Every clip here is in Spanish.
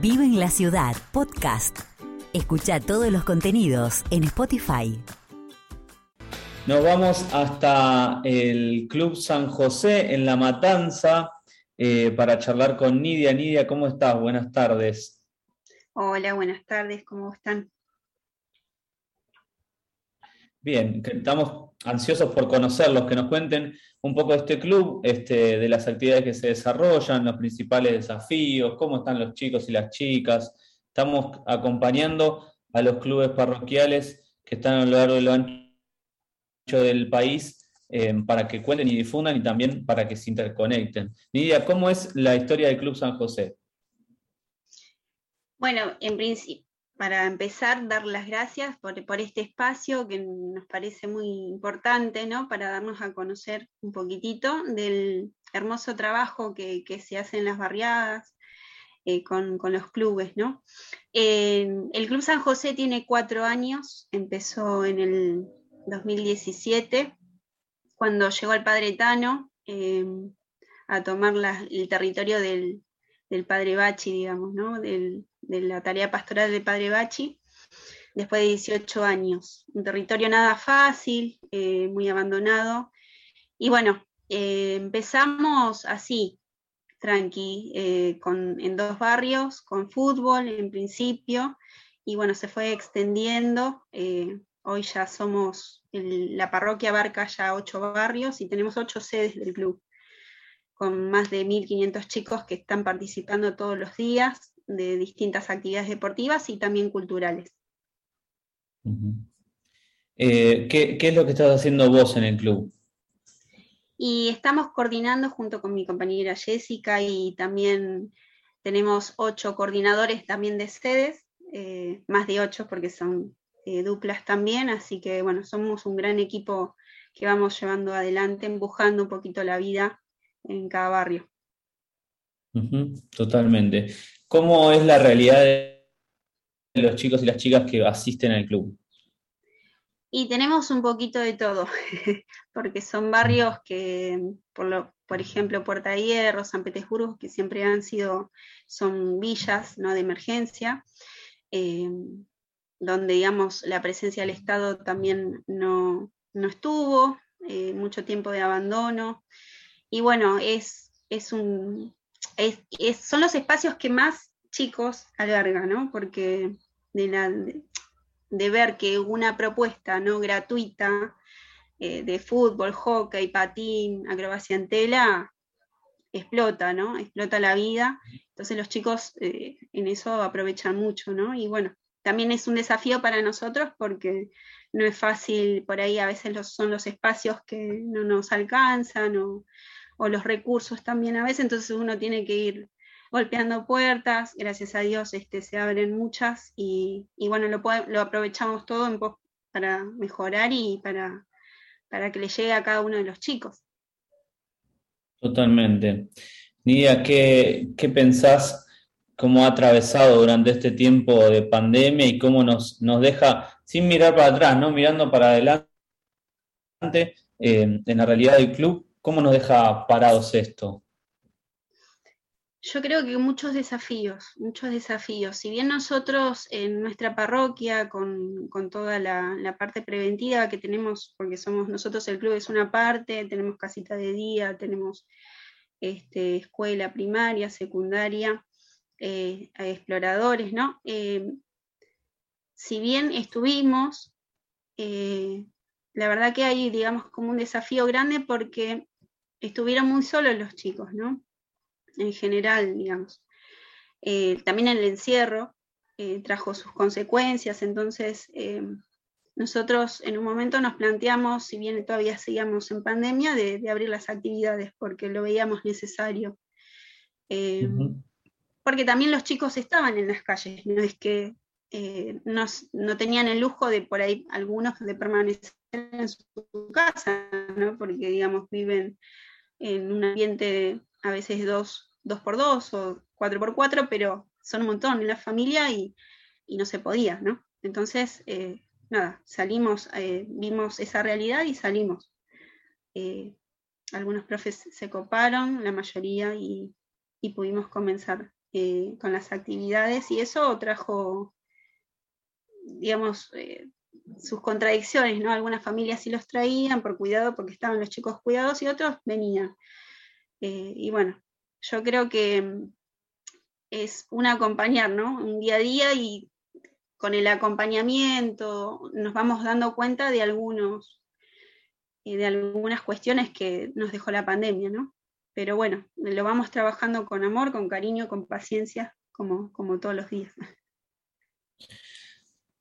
Vive en la Ciudad, podcast. Escucha todos los contenidos en Spotify. Nos vamos hasta el Club San José en La Matanza eh, para charlar con Nidia. Nidia, ¿cómo estás? Buenas tardes. Hola, buenas tardes, ¿cómo están? Bien, estamos ansiosos por conocerlos, que nos cuenten un poco de este club, este, de las actividades que se desarrollan, los principales desafíos, cómo están los chicos y las chicas. Estamos acompañando a los clubes parroquiales que están a lo largo de lo ancho del país eh, para que cuenten y difundan y también para que se interconecten. Nidia, ¿cómo es la historia del Club San José? Bueno, en principio, para empezar, dar las gracias por, este espacio que nos parece muy importante, ¿no? Para darnos a conocer un poquitito del hermoso trabajo que, se hace en las barriadas, eh, con, los clubes, ¿no? el Club San José tiene cuatro años, empezó en el 2017, cuando llegó el padre Tano eh, a tomar el territorio del, padre Bachi, digamos, ¿no? de la tarea pastoral del padre Bachi, después de 18 años. Un territorio nada fácil, eh, muy abandonado. Y bueno, eh, empezamos así, tranqui, en dos barrios, con fútbol en principio, y bueno, se fue extendiendo Hoy ya somos, la parroquia abarca ya ocho barrios y tenemos ocho sedes del club, con más de 1.500 chicos que están participando todos los días de distintas actividades deportivas y también culturales. Eh, ¿qué, es lo que estás haciendo vos en el club? Y estamos coordinando junto con mi compañera Jessica y también tenemos ocho coordinadores también de sedes, eh, más de ocho porque son eh, duplas también, así que bueno, somos un gran equipo que vamos llevando adelante, empujando un poquito la vida en cada barrio. totalmente. ¿Cómo es la realidad de los chicos y las chicas que asisten al club? Y tenemos un poquito de todo, porque son barrios que, por, lo, por ejemplo, Puerta Hierro, San Petersburgo, que siempre han sido, son villas ¿no? de emergencia. Eh, donde digamos la presencia del Estado también no, estuvo, eh, mucho tiempo de abandono. Y bueno, es, es un, son los espacios que más chicos albergan, ¿no? Porque de, de, ver que una propuesta no gratuita eh, de fútbol, hockey, patín, acrobacia en tela, explota, ¿no? Explota la vida. Entonces los chicos eh, en eso aprovechan mucho, ¿no? Y bueno, también es un desafío para nosotros porque no es fácil, por ahí a veces son los espacios que no nos alcanzan o, los recursos también a veces, entonces uno tiene que ir golpeando puertas, gracias a Dios este, se abren muchas y, bueno, lo, lo, aprovechamos todo en para mejorar y para, para que le llegue a cada uno de los chicos. Totalmente. Nidia, ¿qué, qué pensás cómo ha atravesado durante este tiempo de pandemia y cómo nos, nos deja, sin mirar para atrás, ¿no? mirando para adelante, eh, en la realidad del club, ¿cómo nos deja parados esto? Yo creo que muchos desafíos, muchos desafíos. Si bien nosotros en nuestra parroquia, con, toda la, parte preventiva que tenemos, porque somos nosotros el club es una parte, tenemos casita de día, tenemos este, escuela primaria, secundaria, eh, a exploradores, ¿no? Eh, si bien estuvimos, eh, la verdad que hay, digamos, como un desafío grande porque estuvieron muy solos los chicos, ¿no? En general, digamos. también el encierro trajo sus consecuencias, entonces nosotros en un momento nos planteamos, si bien todavía seguíamos en pandemia, de, abrir las actividades porque lo veíamos necesario porque también los chicos estaban en las calles, no es que eh, no, tenían el lujo de por ahí algunos de permanecer en su casa, ¿no? porque digamos viven en un ambiente a veces dos, por dos o cuatro por cuatro, pero son un montón en la familia y, no se podía, ¿no? Entonces, eh, nada, salimos, eh, vimos esa realidad y salimos. algunos profes se coparon, la mayoría, y, y pudimos comenzar eh, con las actividades y eso trajo, digamos, eh, sus contradicciones, ¿no? Algunas familias sí los traían por cuidado porque estaban los chicos cuidados y otros venían. Eh, y bueno, yo creo que mm, es un acompañar, ¿no? Un día a día y con el acompañamiento nos vamos dando cuenta de algunos de algunas cuestiones que nos dejó la pandemia, ¿no? Pero bueno, lo vamos trabajando con amor, con cariño, con paciencia, como, como todos los días.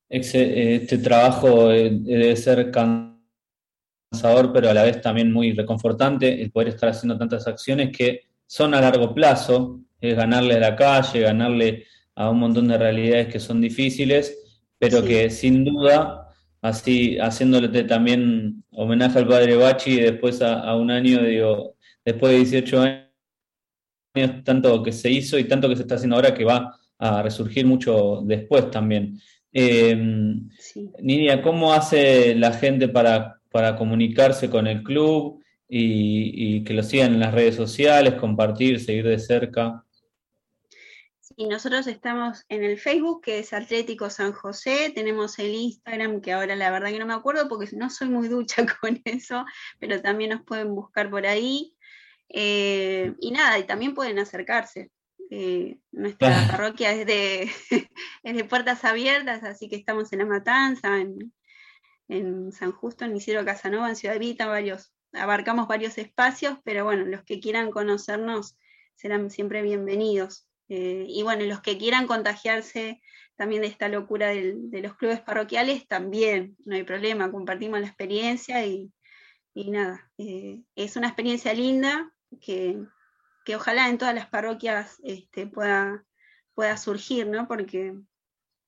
Este trabajo eh, debe ser cansador, pero a la vez también muy reconfortante el poder estar haciendo tantas acciones que son a largo plazo, es ganarle a la calle, ganarle a un montón de realidades que son difíciles, pero que sin duda, así haciéndole también homenaje al padre Bachi y después a, un año, digo, después de 18 años, tanto que se hizo y tanto que se está haciendo ahora que va a resurgir mucho después también. Eh, Nidia, ¿cómo hace la gente para, para comunicarse con el club y, que lo sigan en las redes sociales, compartir, seguir de cerca? Sí, nosotros estamos en el Facebook, que es Atlético San José, tenemos el Instagram, que ahora la verdad que no me acuerdo porque no soy muy ducha con eso, pero también nos pueden buscar por ahí. Eh, y nada, y también pueden acercarse. Eh, nuestra parroquia es de, de puertas abiertas, así que estamos en La Matanza, en, San Justo, en Isidro Casanova, en Ciudad Vita, varios, abarcamos varios espacios, pero bueno, los que quieran conocernos serán siempre bienvenidos. Eh, y bueno, los que quieran contagiarse también de esta locura de los clubes parroquiales, también, no hay problema, compartimos la experiencia y, nada, eh, es una experiencia linda que, que ojalá en todas las parroquias este, pueda, pueda surgir, ¿no? Porque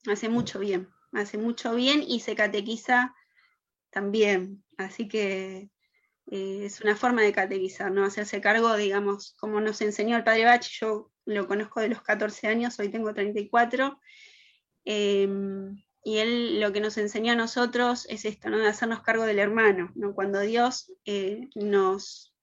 hace mucho bien, hace mucho bien y se catequiza también. Así que eh, es una forma de catequizar, ¿no? Hacerse cargo, digamos, como nos enseñó el padre Bach, yo lo conozco de los 14 años, hoy tengo 34. Em, y él lo que nos enseñó a nosotros es esto, ¿no? De hacernos cargo del hermano, ¿no? Cuando Dios eh, nos,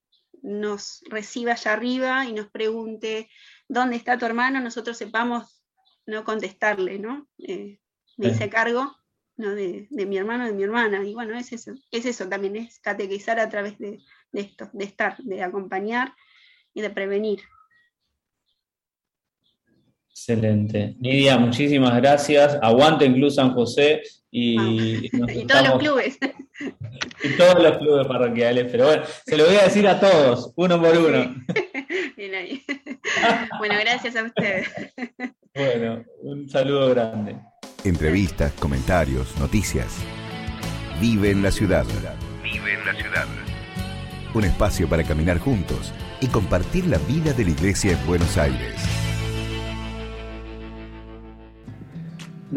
nos reciba allá arriba y nos pregunte dónde está tu hermano, nosotros sepamos no contestarle, ¿no? Eh, me hice cargo de, mi hermano, de mi hermana. Y bueno, es eso, es eso también, es catequizar a través de, esto, de estar, de acompañar y de prevenir. Excelente. Nidia, muchísimas gracias. Aguante en Club San José y, y todos los clubes. Y todos los clubes parroquiales, pero bueno, se lo voy a decir a todos, uno por uno. Bien ahí. Bueno, gracias a ustedes. Bueno, un saludo grande. Entrevistas, comentarios, noticias. Vive en la ciudad. Vive en la ciudad. Un espacio para caminar juntos y compartir la vida de la iglesia en Buenos Aires.